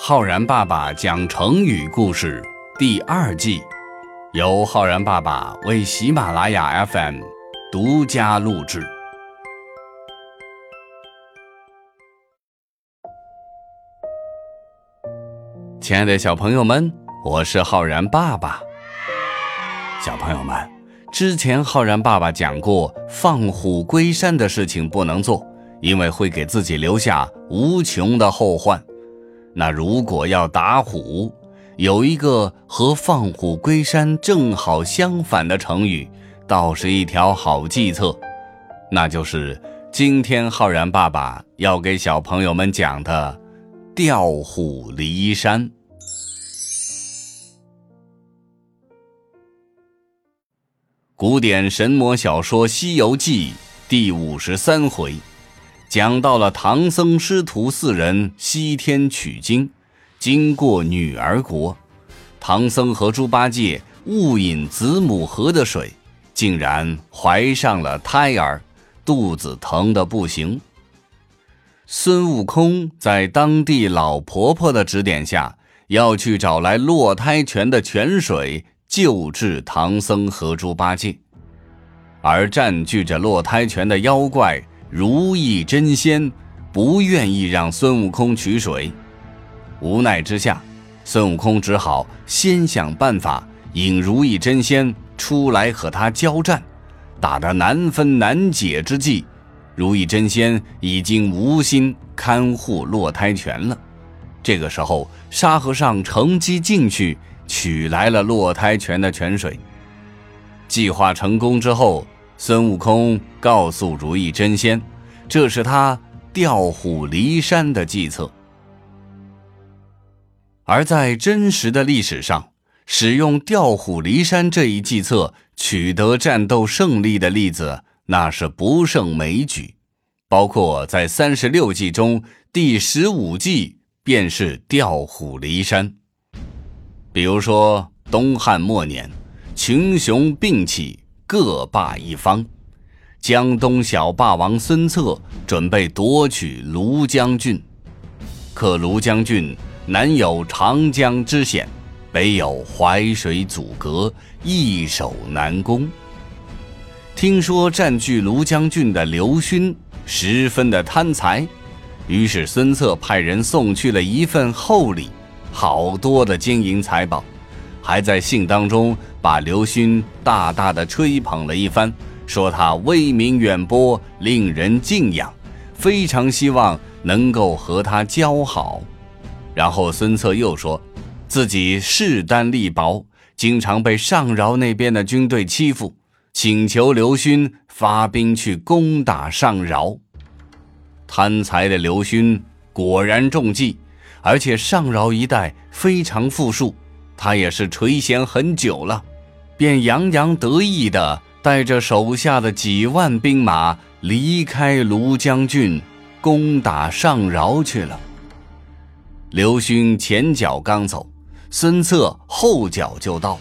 浩然爸爸讲成语故事第二季，由浩然爸爸为喜马拉雅 FM 独家录制。亲爱的小朋友们，我是浩然爸爸。小朋友们，之前浩然爸爸讲过，放虎归山的事情不能做，因为会给自己留下无穷的后患。那如果要打虎，有一个和放虎归山正好相反的成语，倒是一条好计策，那就是今天浩然爸爸要给小朋友们讲的“调虎离山”。古典神魔小说《西游记》第五十三回。讲到了唐僧师徒四人西天取经，经过女儿国，唐僧和猪八戒误饮子母河的水，竟然怀上了胎儿，肚子疼得不行。孙悟空在当地老婆婆的指点下，要去找来落胎泉的泉水救治唐僧和猪八戒，而占据着落胎泉的妖怪。如意真仙不愿意让孙悟空取水，无奈之下，孙悟空只好先想办法引如意真仙出来和他交战。打得难分难解之际，如意真仙已经无心看护落胎泉了。这个时候，沙和尚乘机进去取来了落胎泉的泉水。计划成功之后。孙悟空告诉如意真仙，这是他调虎离山的计策。而在真实的历史上，使用调虎离山这一计策取得战斗胜利的例子，那是不胜枚举。包括在三十六计中，第十五计便是调虎离山。比如说，东汉末年，群雄并起。各霸一方，江东小霸王孙策准备夺取庐江郡，可庐江郡南有长江之险，北有淮水阻隔，易守难攻。听说占据庐江郡的刘勋十分的贪财，于是孙策派人送去了一份厚礼，好多的金银财宝。还在信当中把刘勋大大的吹捧了一番，说他威名远播，令人敬仰，非常希望能够和他交好。然后孙策又说，自己势单力薄，经常被上饶那边的军队欺负，请求刘勋发兵去攻打上饶。贪财的刘勋果然中计，而且上饶一带非常富庶。他也是垂涎很久了，便洋洋得意地带着手下的几万兵马离开庐江郡，攻打上饶去了。刘勋前脚刚走，孙策后脚就到，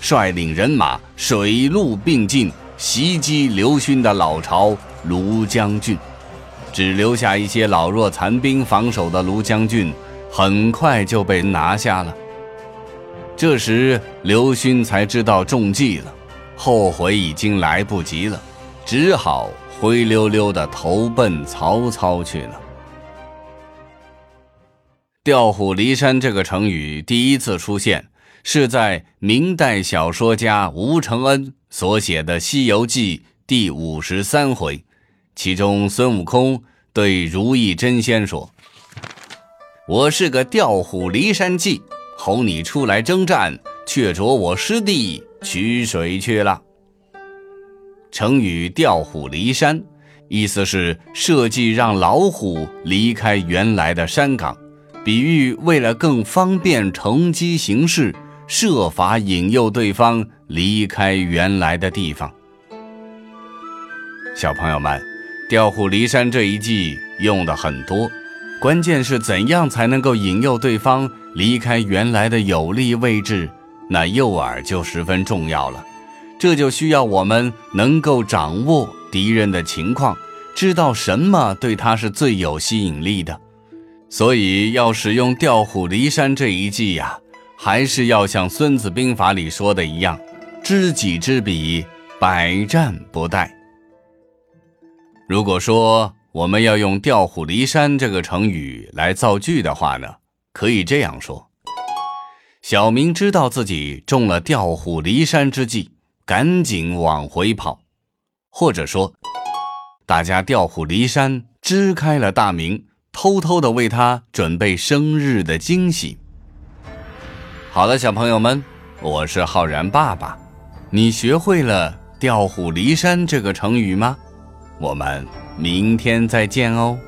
率领人马水陆并进，袭击刘勋的老巢庐江郡，只留下一些老弱残兵防守的庐江郡，很快就被拿下了。这时，刘勋才知道中计了，后悔已经来不及了，只好灰溜溜的投奔曹操去了。调虎离山这个成语第一次出现，是在明代小说家吴承恩所写的《西游记》第五十三回，其中孙悟空对如意真仙说：“我是个调虎离山计。”哄你出来征战，却着我师弟取水去了。成语“调虎离山”，意思是设计让老虎离开原来的山岗，比喻为了更方便乘机行事，设法引诱对方离开原来的地方。小朋友们，“调虎离山”这一计用的很多，关键是怎样才能够引诱对方？离开原来的有利位置，那诱饵就十分重要了。这就需要我们能够掌握敌人的情况，知道什么对他是最有吸引力的。所以要使用调虎离山这一计呀，还是要像《孙子兵法》里说的一样，知己知彼，百战不殆。如果说我们要用“调虎离山”这个成语来造句的话呢，可以这样说：小明知道自己中了调虎离山之计，赶紧往回跑；或者说，大家调虎离山，支开了大明。偷偷的为他准备生日的惊喜。好了，小朋友们，我是浩然爸爸，你学会了“调虎离山”这个成语吗？我们明天再见哦。